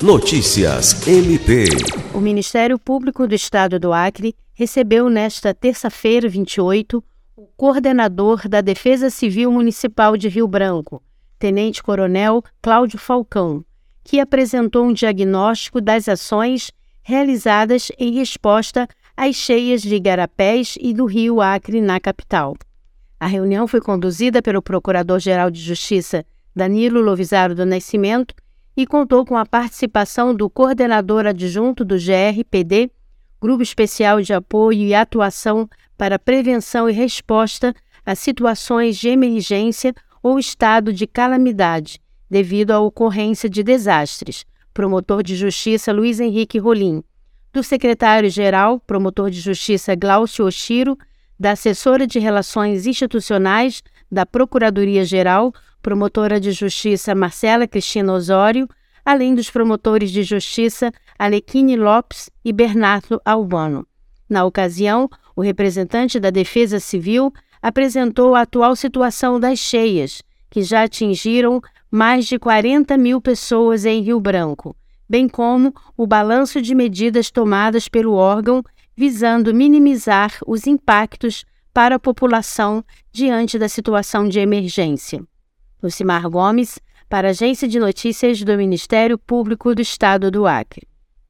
Notícias MP. O Ministério Público do Estado do Acre recebeu nesta terça-feira, 28, o coordenador da Defesa Civil Municipal de Rio Branco, Tenente Coronel Cláudio Falcão, que apresentou um diagnóstico das ações realizadas em resposta às cheias de Igarapés e do Rio Acre na capital. A reunião foi conduzida pelo Procurador-Geral de Justiça Danilo Lovisaro do Nascimento e contou com a participação do coordenador adjunto do GRPD, Grupo Especial de Apoio e Atuação para Prevenção e Resposta a Situações de Emergência ou Estado de Calamidade, devido à ocorrência de desastres, promotor de Justiça Luiz Henrique Rolim, do secretário-geral, promotor de Justiça Glaucio Oshiro, da assessora de Relações Institucionais da Procuradoria-Geral, promotora de Justiça Marcela Cristina Osório, além dos promotores de Justiça Alequine Lopes e Bernardo Albano. Na ocasião, o representante da Defesa Civil apresentou a atual situação das cheias, que já atingiram mais de 40 mil pessoas em Rio Branco, bem como o balanço de medidas tomadas pelo órgão visando minimizar os impactos para a população diante da situação de emergência. Lucimar Gomes, para a Agência de Notícias do Ministério Público do Estado do Acre.